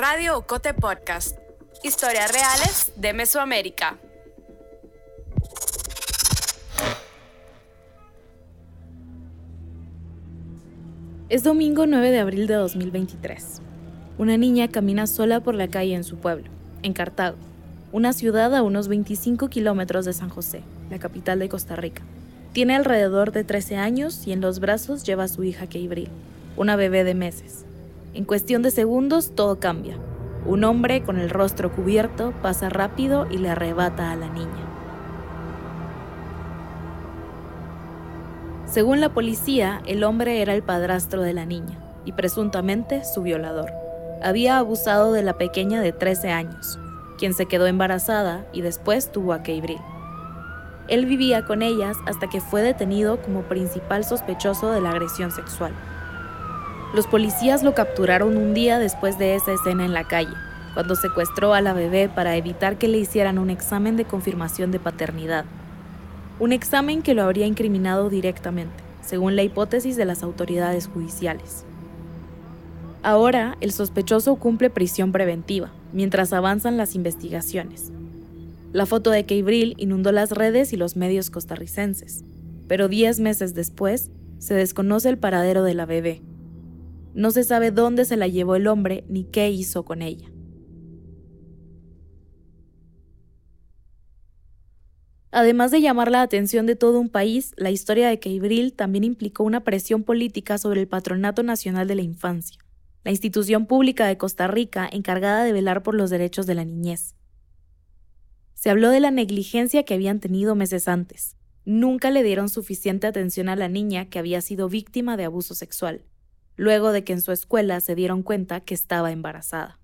Radio Ocote Podcast. Historias reales de Mesoamérica. Es domingo 9 de abril de 2023. Una niña camina sola por la calle en su pueblo, en Cartago, una ciudad a unos 25 kilómetros de San José, la capital de Costa Rica. Tiene alrededor de 13 años y en los brazos lleva a su hija Keibril, una bebé de meses. En cuestión de segundos todo cambia. Un hombre con el rostro cubierto pasa rápido y le arrebata a la niña. Según la policía, el hombre era el padrastro de la niña y presuntamente su violador. Había abusado de la pequeña de 13 años, quien se quedó embarazada y después tuvo a Keibril. Él vivía con ellas hasta que fue detenido como principal sospechoso de la agresión sexual. Los policías lo capturaron un día después de esa escena en la calle, cuando secuestró a la bebé para evitar que le hicieran un examen de confirmación de paternidad. Un examen que lo habría incriminado directamente, según la hipótesis de las autoridades judiciales. Ahora, el sospechoso cumple prisión preventiva, mientras avanzan las investigaciones. La foto de Keibril inundó las redes y los medios costarricenses, pero diez meses después se desconoce el paradero de la bebé, no se sabe dónde se la llevó el hombre ni qué hizo con ella. Además de llamar la atención de todo un país, la historia de Keibril también implicó una presión política sobre el Patronato Nacional de la Infancia, la institución pública de Costa Rica encargada de velar por los derechos de la niñez. Se habló de la negligencia que habían tenido meses antes. Nunca le dieron suficiente atención a la niña que había sido víctima de abuso sexual luego de que en su escuela se dieron cuenta que estaba embarazada.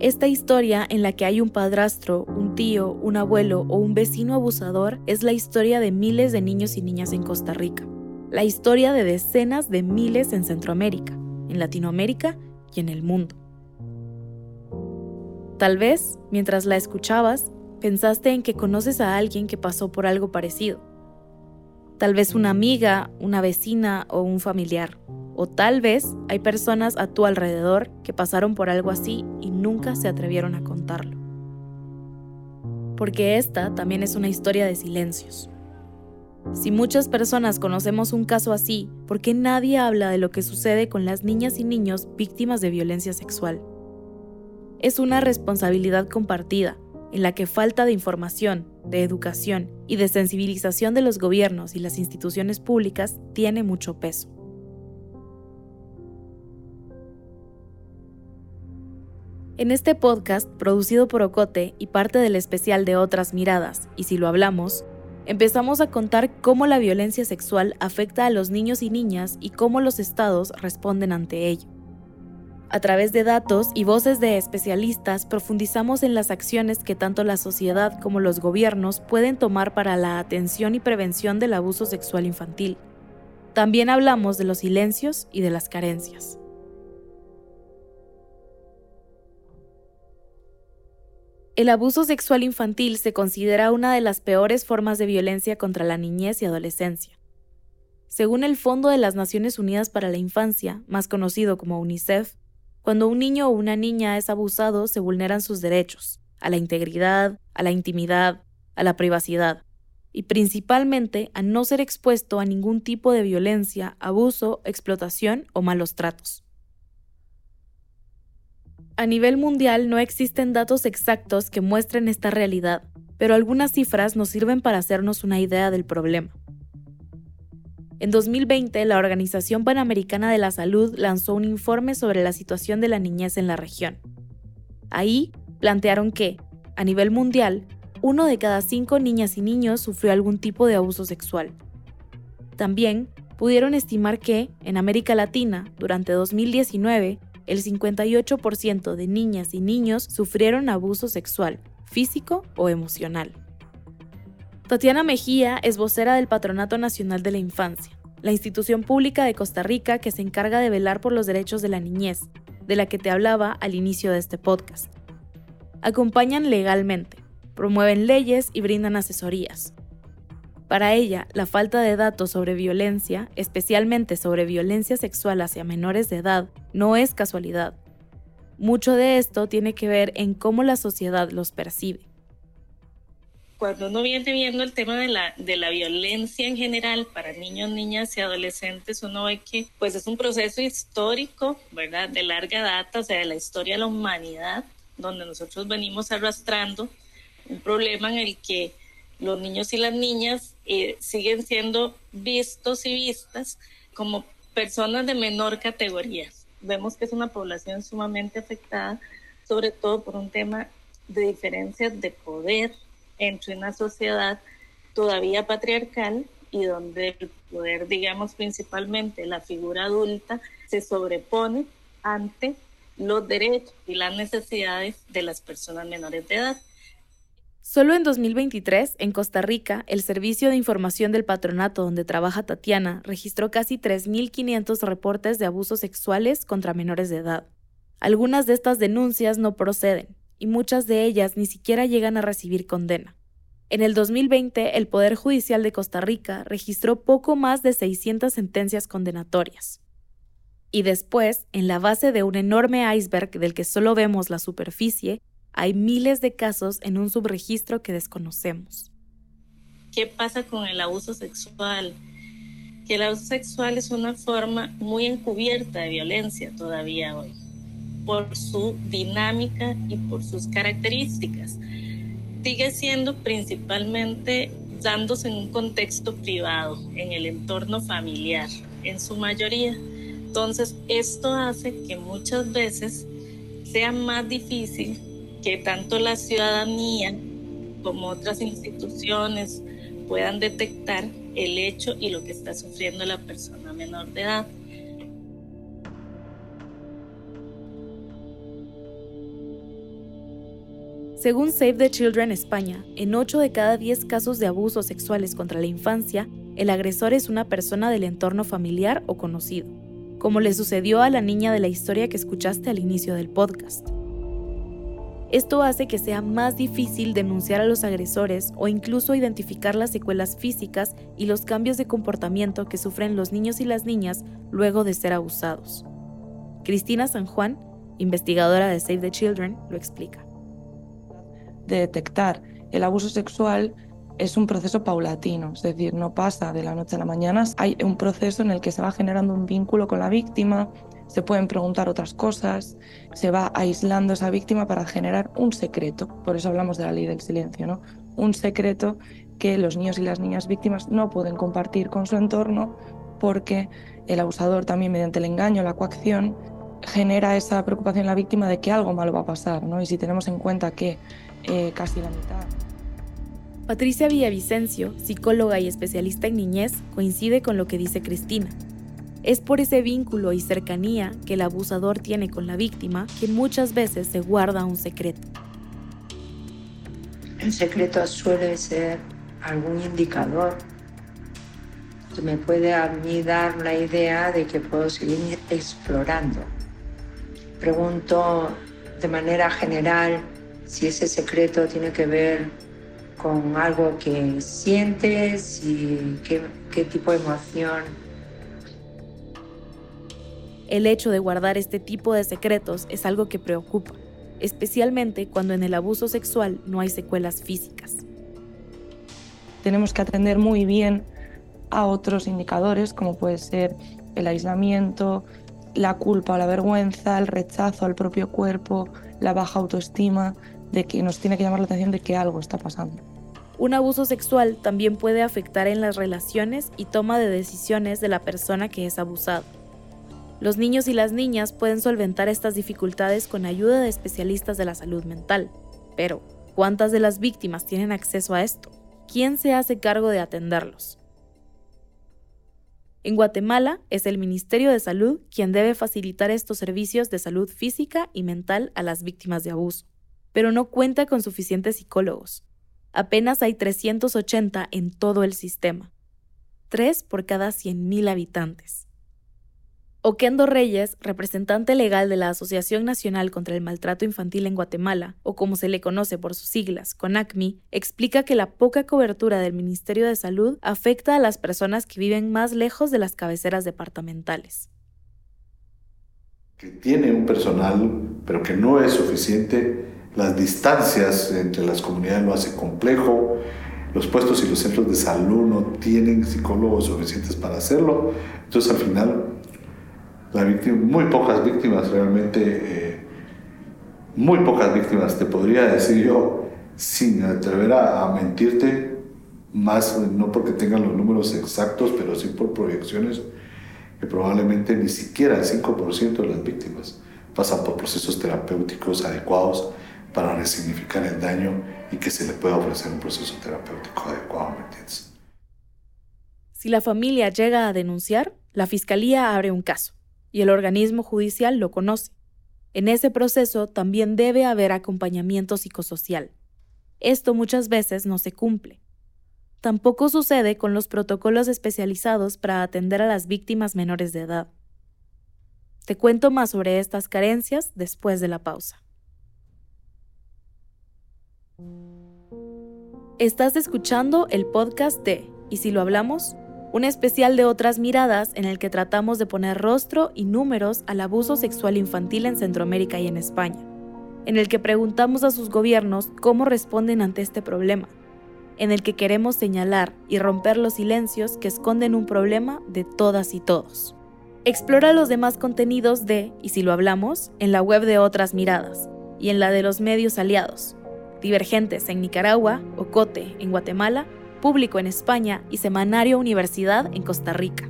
Esta historia en la que hay un padrastro, un tío, un abuelo o un vecino abusador es la historia de miles de niños y niñas en Costa Rica, la historia de decenas de miles en Centroamérica, en Latinoamérica y en el mundo. Tal vez, mientras la escuchabas, pensaste en que conoces a alguien que pasó por algo parecido tal vez una amiga, una vecina o un familiar. O tal vez hay personas a tu alrededor que pasaron por algo así y nunca se atrevieron a contarlo. Porque esta también es una historia de silencios. Si muchas personas conocemos un caso así, ¿por qué nadie habla de lo que sucede con las niñas y niños víctimas de violencia sexual? Es una responsabilidad compartida en la que falta de información, de educación y de sensibilización de los gobiernos y las instituciones públicas tiene mucho peso. En este podcast, producido por Ocote y parte del especial de Otras Miradas, y si lo hablamos, empezamos a contar cómo la violencia sexual afecta a los niños y niñas y cómo los estados responden ante ello. A través de datos y voces de especialistas profundizamos en las acciones que tanto la sociedad como los gobiernos pueden tomar para la atención y prevención del abuso sexual infantil. También hablamos de los silencios y de las carencias. El abuso sexual infantil se considera una de las peores formas de violencia contra la niñez y adolescencia. Según el Fondo de las Naciones Unidas para la Infancia, más conocido como UNICEF, cuando un niño o una niña es abusado, se vulneran sus derechos, a la integridad, a la intimidad, a la privacidad, y principalmente a no ser expuesto a ningún tipo de violencia, abuso, explotación o malos tratos. A nivel mundial no existen datos exactos que muestren esta realidad, pero algunas cifras nos sirven para hacernos una idea del problema. En 2020, la Organización Panamericana de la Salud lanzó un informe sobre la situación de la niñez en la región. Ahí plantearon que, a nivel mundial, uno de cada cinco niñas y niños sufrió algún tipo de abuso sexual. También pudieron estimar que, en América Latina, durante 2019, el 58% de niñas y niños sufrieron abuso sexual, físico o emocional. Tatiana Mejía es vocera del Patronato Nacional de la Infancia, la institución pública de Costa Rica que se encarga de velar por los derechos de la niñez, de la que te hablaba al inicio de este podcast. Acompañan legalmente, promueven leyes y brindan asesorías. Para ella, la falta de datos sobre violencia, especialmente sobre violencia sexual hacia menores de edad, no es casualidad. Mucho de esto tiene que ver en cómo la sociedad los percibe. Cuando uno viene viendo el tema de la, de la violencia en general para niños, niñas y adolescentes, uno ve que pues es un proceso histórico, ¿verdad? De larga data, o sea, de la historia de la humanidad, donde nosotros venimos arrastrando un problema en el que los niños y las niñas eh, siguen siendo vistos y vistas como personas de menor categoría. Vemos que es una población sumamente afectada, sobre todo por un tema de diferencias de poder entre una sociedad todavía patriarcal y donde el poder, digamos, principalmente la figura adulta, se sobrepone ante los derechos y las necesidades de las personas menores de edad. Solo en 2023, en Costa Rica, el Servicio de Información del Patronato donde trabaja Tatiana registró casi 3.500 reportes de abusos sexuales contra menores de edad. Algunas de estas denuncias no proceden, y muchas de ellas ni siquiera llegan a recibir condena. En el 2020, el Poder Judicial de Costa Rica registró poco más de 600 sentencias condenatorias. Y después, en la base de un enorme iceberg del que solo vemos la superficie, hay miles de casos en un subregistro que desconocemos. ¿Qué pasa con el abuso sexual? Que el abuso sexual es una forma muy encubierta de violencia todavía hoy, por su dinámica y por sus características. Sigue siendo principalmente dándose en un contexto privado, en el entorno familiar, en su mayoría. Entonces, esto hace que muchas veces sea más difícil que tanto la ciudadanía como otras instituciones puedan detectar el hecho y lo que está sufriendo la persona menor de edad. Según Save the Children España, en 8 de cada 10 casos de abusos sexuales contra la infancia, el agresor es una persona del entorno familiar o conocido, como le sucedió a la niña de la historia que escuchaste al inicio del podcast. Esto hace que sea más difícil denunciar a los agresores o incluso identificar las secuelas físicas y los cambios de comportamiento que sufren los niños y las niñas luego de ser abusados. Cristina San Juan, investigadora de Save the Children, lo explica. De detectar el abuso sexual es un proceso paulatino, es decir, no pasa de la noche a la mañana. Hay un proceso en el que se va generando un vínculo con la víctima, se pueden preguntar otras cosas, se va aislando esa víctima para generar un secreto. Por eso hablamos de la ley del silencio, ¿no? Un secreto que los niños y las niñas víctimas no pueden compartir con su entorno porque el abusador también mediante el engaño, la coacción, genera esa preocupación en la víctima de que algo malo va a pasar, ¿no? Y si tenemos en cuenta que eh, casi la mitad... Patricia Villavicencio, psicóloga y especialista en niñez, coincide con lo que dice Cristina. Es por ese vínculo y cercanía que el abusador tiene con la víctima que muchas veces se guarda un secreto. El secreto suele ser algún indicador que me puede a mí dar la idea de que puedo seguir explorando. Pregunto de manera general si ese secreto tiene que ver con algo que sientes y qué, qué tipo de emoción el hecho de guardar este tipo de secretos es algo que preocupa, especialmente cuando en el abuso sexual no hay secuelas físicas. Tenemos que atender muy bien a otros indicadores como puede ser el aislamiento, la culpa o la vergüenza, el rechazo al propio cuerpo, la baja autoestima, de que nos tiene que llamar la atención de que algo está pasando. Un abuso sexual también puede afectar en las relaciones y toma de decisiones de la persona que es abusada. Los niños y las niñas pueden solventar estas dificultades con ayuda de especialistas de la salud mental. Pero, ¿cuántas de las víctimas tienen acceso a esto? ¿Quién se hace cargo de atenderlos? En Guatemala es el Ministerio de Salud quien debe facilitar estos servicios de salud física y mental a las víctimas de abuso, pero no cuenta con suficientes psicólogos. Apenas hay 380 en todo el sistema, 3 por cada 100.000 habitantes. Oquendo Reyes, representante legal de la Asociación Nacional contra el Maltrato Infantil en Guatemala, o como se le conoce por sus siglas, CONACMI, explica que la poca cobertura del Ministerio de Salud afecta a las personas que viven más lejos de las cabeceras departamentales. Que tiene un personal, pero que no es suficiente, las distancias entre las comunidades lo hace complejo, los puestos y los centros de salud no tienen psicólogos suficientes para hacerlo, entonces al final la víctima, muy pocas víctimas realmente, eh, muy pocas víctimas, te podría decir yo, sin atrever a, mentirte, más no porque tengan los números exactos, pero sí por proyecciones, que probablemente ni siquiera el 5% de las víctimas pasan por procesos terapéuticos adecuados para resignificar el daño y que se le pueda ofrecer un proceso terapéutico adecuado, ¿me entiendes? Si la familia llega a denunciar, la fiscalía abre un caso y el organismo judicial lo conoce. En ese proceso también debe haber acompañamiento psicosocial. Esto muchas veces no se cumple. Tampoco sucede con los protocolos especializados para atender a las víctimas menores de edad. Te cuento más sobre estas carencias después de la pausa. Estás escuchando el podcast de ¿Y si lo hablamos? Un especial de otras miradas en el que tratamos de poner rostro y números al abuso sexual infantil en Centroamérica y en España, en el que preguntamos a sus gobiernos cómo responden ante este problema, en el que queremos señalar y romper los silencios que esconden un problema de todas y todos. Explora los demás contenidos de, y si lo hablamos, en la web de Otras Miradas y en la de los medios aliados, Divergentes en Nicaragua, Ocote en Guatemala Público en España y Semanario Universidad en Costa Rica.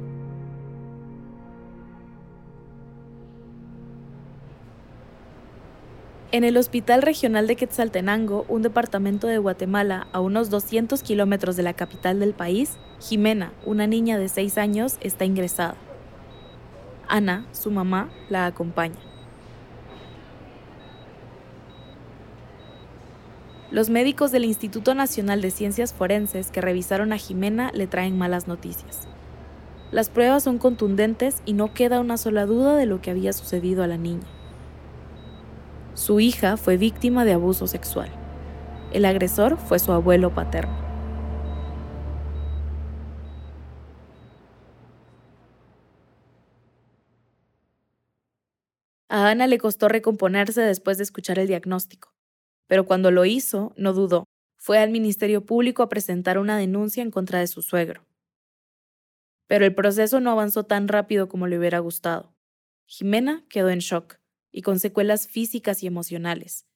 En el Hospital Regional de Quetzaltenango, un departamento de Guatemala a unos 200 kilómetros de la capital del país, Jimena, una niña de 6 años, está ingresada. Ana, su mamá, la acompaña. Los médicos del Instituto Nacional de Ciencias Forenses que revisaron a Jimena le traen malas noticias. Las pruebas son contundentes y no queda una sola duda de lo que había sucedido a la niña. Su hija fue víctima de abuso sexual. El agresor fue su abuelo paterno. A Ana le costó recomponerse después de escuchar el diagnóstico pero cuando lo hizo, no dudó. Fue al Ministerio Público a presentar una denuncia en contra de su suegro. Pero el proceso no avanzó tan rápido como le hubiera gustado. Jimena quedó en shock y con secuelas físicas y emocionales.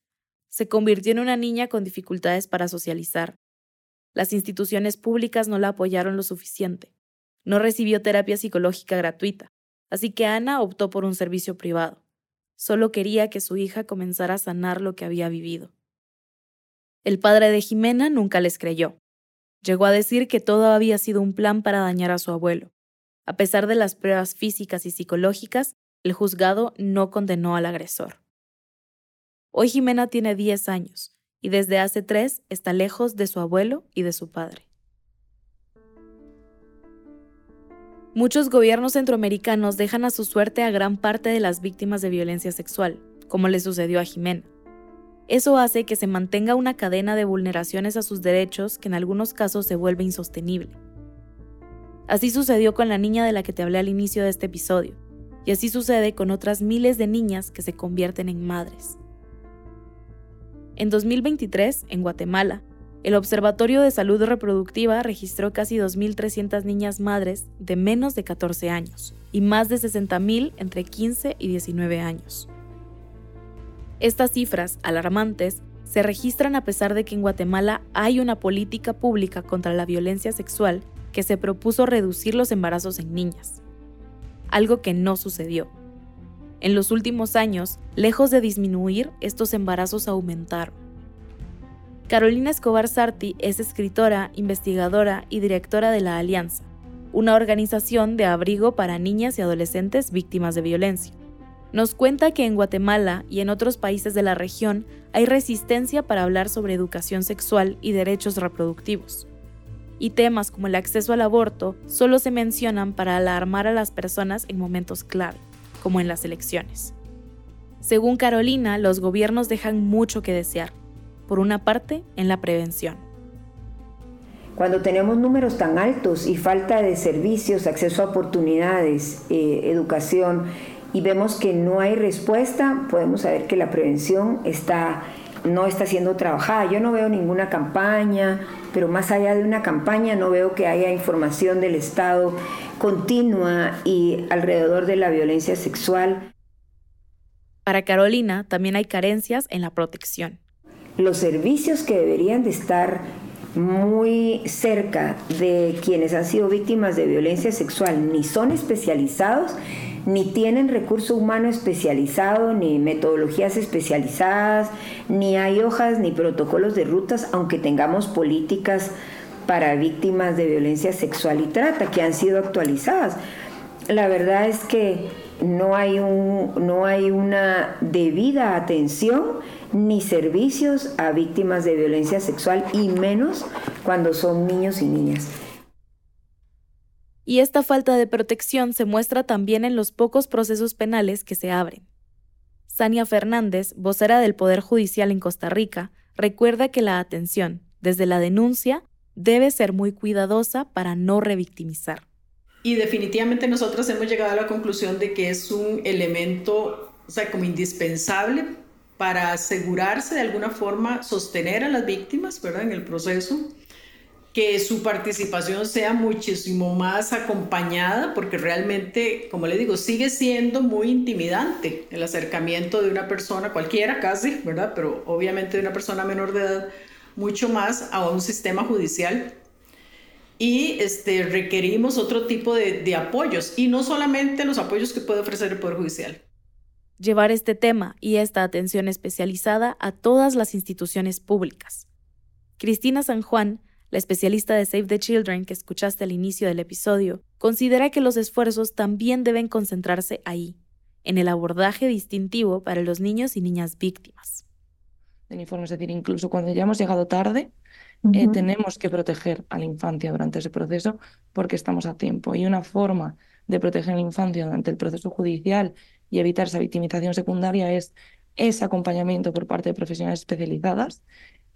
Se convirtió en una niña con dificultades para socializar. Las instituciones públicas no la apoyaron lo suficiente. No recibió terapia psicológica gratuita, así que Ana optó por un servicio privado. Solo quería que su hija comenzara a sanar lo que había vivido. El padre de Jimena nunca les creyó. Llegó a decir que todo había sido un plan para dañar a su abuelo. A pesar de las pruebas físicas y psicológicas, el juzgado no condenó al agresor. Hoy Jimena tiene 10 años y desde hace tres está lejos de su abuelo y de su padre. Muchos gobiernos centroamericanos dejan a su suerte a gran parte de las víctimas de violencia sexual, como le sucedió a Jimena. Eso hace que se mantenga una cadena de vulneraciones a sus derechos que en algunos casos se vuelve insostenible. Así sucedió con la niña de la que te hablé al inicio de este episodio, y así sucede con otras miles de niñas que se convierten en madres. En 2023, en Guatemala, el Observatorio de Salud Reproductiva registró casi 2.300 niñas madres de menos de 14 años y más de 60.000 entre 15 y 19 años. Estas cifras, alarmantes, se registran a pesar de que en Guatemala hay una política pública contra la violencia sexual que se propuso reducir los embarazos en niñas, algo que no sucedió. En los últimos años, lejos de disminuir, estos embarazos aumentaron. Carolina Escobar Sarti es escritora, investigadora y directora de la Alianza, una organización de abrigo para niñas y adolescentes víctimas de violencia. Nos cuenta que en Guatemala y en otros países de la región hay resistencia para hablar sobre educación sexual y derechos reproductivos. y temas como el acceso al aborto solo se mencionan para alarmar a las personas en momentos clave, como en las elecciones. Según Carolina, los gobiernos dejan mucho que desear, por una parte en la prevención. Cuando tenemos números tan altos y falta de servicios, acceso a oportunidades, eh, educación, y vemos que no hay respuesta, podemos saber que la prevención está no está siendo trabajada. Yo no veo ninguna campaña, pero más allá de una campaña no veo que haya información del Estado continua y alrededor de la violencia sexual. Para Carolina también hay carencias en la protección. Los servicios que deberían de estar muy cerca de quienes han sido víctimas de violencia sexual ni son especializados ni tienen recurso humano especializado, ni metodologías especializadas, ni hay hojas ni protocolos de rutas, aunque tengamos políticas para víctimas de violencia sexual y trata que han sido actualizadas. La verdad es que no hay, un, no hay una debida atención ni servicios a víctimas de violencia sexual y menos cuando son niños y niñas y esta falta de protección se muestra también en los pocos procesos penales que se abren. Sania Fernández, vocera del Poder Judicial en Costa Rica, recuerda que la atención, desde la denuncia, debe ser muy cuidadosa para no revictimizar. Y definitivamente nosotros hemos llegado a la conclusión de que es un elemento, o sea, como indispensable para asegurarse de alguna forma sostener a las víctimas, ¿verdad? En el proceso que su participación sea muchísimo más acompañada, porque realmente, como le digo, sigue siendo muy intimidante el acercamiento de una persona, cualquiera casi, ¿verdad? Pero obviamente de una persona menor de edad, mucho más a un sistema judicial. Y este, requerimos otro tipo de, de apoyos, y no solamente los apoyos que puede ofrecer el Poder Judicial. Llevar este tema y esta atención especializada a todas las instituciones públicas. Cristina San Juan la especialista de Save the Children que escuchaste al inicio del episodio considera que los esfuerzos también deben concentrarse ahí, en el abordaje distintivo para los niños y niñas víctimas. es decir, incluso cuando ya hemos llegado tarde, eh, tenemos que proteger a la infancia durante ese proceso porque estamos a tiempo. Y una forma de proteger a la infancia durante el proceso judicial y evitar esa victimización secundaria es ese acompañamiento por parte de profesionales especializadas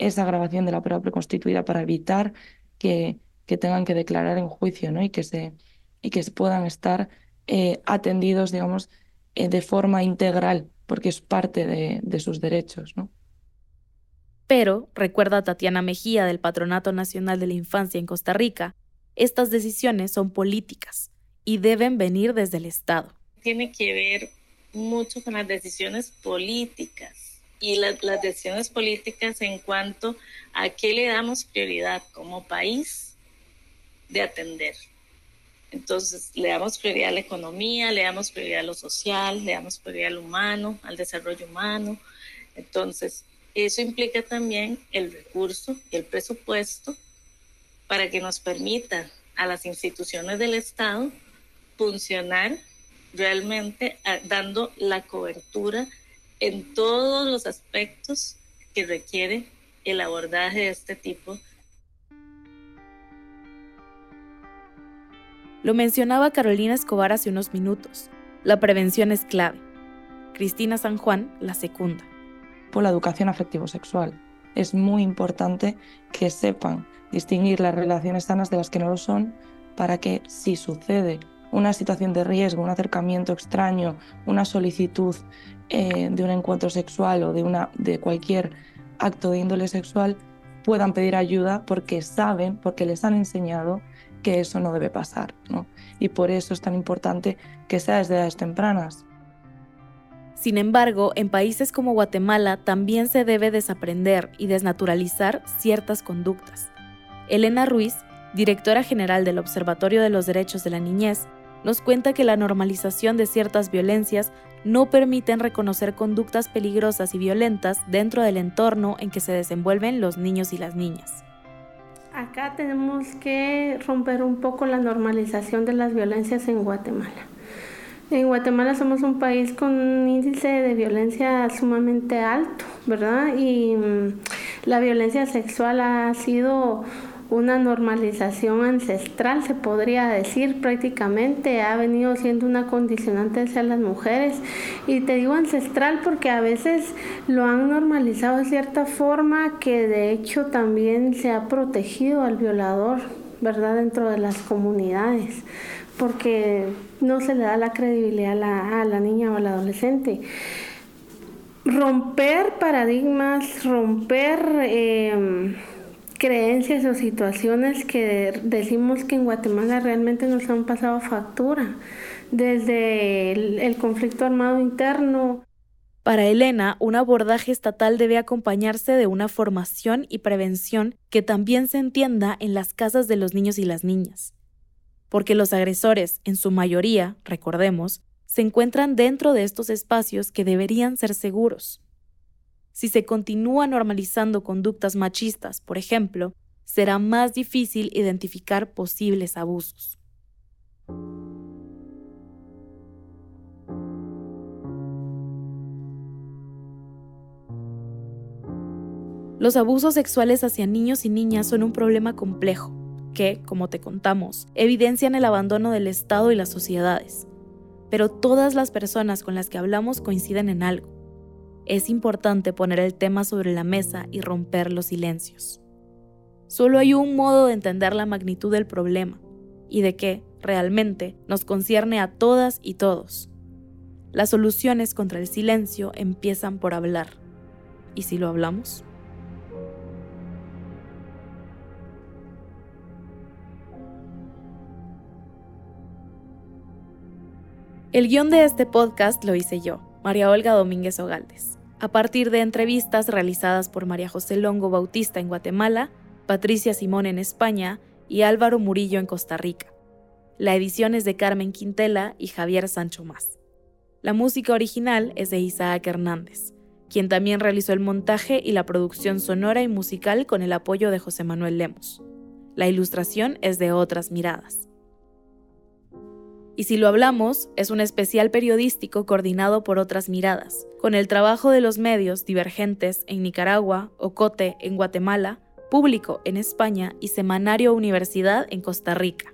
esa grabación de la prueba preconstituida para evitar que, que tengan que declarar en juicio ¿no? y, que se, y que puedan estar eh, atendidos, digamos, eh, de forma integral, porque es parte de, de sus derechos. ¿no? Pero, recuerda Tatiana Mejía del Patronato Nacional de la Infancia en Costa Rica, estas decisiones son políticas y deben venir desde el Estado. Tiene que ver mucho con las decisiones políticas y las decisiones políticas en cuanto a qué le damos prioridad como país de atender. Entonces, le damos prioridad a la economía, le damos prioridad a lo social, le damos prioridad al humano, al desarrollo humano. Entonces, eso implica también el recurso y el presupuesto para que nos permita a las instituciones del Estado funcionar realmente ah, dando la cobertura en todos los aspectos que requiere el abordaje de este tipo. Lo mencionaba Carolina Escobar hace unos minutos. La prevención es clave. Cristina San Juan la secunda. Por la educación afectivo-sexual. Es muy importante que sepan distinguir las relaciones sanas de las que no lo son para que si sucede una situación de riesgo, un acercamiento extraño, una solicitud eh, de un encuentro sexual o de, una, de cualquier acto de índole sexual, puedan pedir ayuda porque saben, porque les han enseñado que eso no debe pasar. ¿no? Y por eso es tan importante que sea desde edades tempranas. Sin embargo, en países como Guatemala también se debe desaprender y desnaturalizar ciertas conductas. Elena Ruiz, directora general del Observatorio de los Derechos de la Niñez, nos cuenta que la normalización de ciertas violencias no permiten reconocer conductas peligrosas y violentas dentro del entorno en que se desenvuelven los niños y las niñas. Acá tenemos que romper un poco la normalización de las violencias en Guatemala. En Guatemala somos un país con un índice de violencia sumamente alto, ¿verdad? Y mm, la violencia sexual ha sido una normalización ancestral, se podría decir prácticamente, ha venido siendo una condicionante hacia las mujeres. Y te digo ancestral porque a veces lo han normalizado de cierta forma que de hecho también se ha protegido al violador, ¿verdad? Dentro de las comunidades porque no se le da la credibilidad a la, niña o al adolescente romper paradigmas, romper em, creencias o situaciones que decimos que en Guatemala realmente nos han pasado factura, desde el conflicto armado interno. Para Elena, un abordaje estatal debe acompañarse de una formación y prevención que también se entienda en las casas de los niños y las niñas. Porque los agresores, en su mayoría, recordemos, se encuentran dentro de estos espacios que deberían ser seguros. Si se continúa normalizando conductas machistas, por ejemplo, será más difícil identificar posibles abusos. Los abusos sexuales hacia niños y niñas son un problema complejo que, como te contamos, evidencian el abandono del Estado y las sociedades pero todas las personas con las que hablamos coinciden en algo. Es importante poner el tema sobre la mesa y romper los silencios. Solo hay un modo de entender la magnitud del problema y de que, realmente, nos concierne a todas y todos. Las soluciones contra el silencio empiezan por hablar. ¿Y si lo hablamos? El guion de este podcast lo hice yo, María Olga Domínguez Ogaldes, a partir de entrevistas realizadas por María José Longo Bautista en Guatemala, Patricia Simón en España y Álvaro Murillo en Costa Rica. La edición es de Carmen Quintela y Javier Sancho Más. La música original es de Isaac Hernández, quien también realizó el montaje y la producción sonora y musical con el apoyo de José Manuel Lemos. La ilustración es de Otras Miradas. Y si lo hablamos, es un especial periodístico coordinado por otras miradas, con el trabajo de los medios divergentes en Nicaragua, Ocote en Guatemala, Público en España y Semanario Universidad en Costa Rica.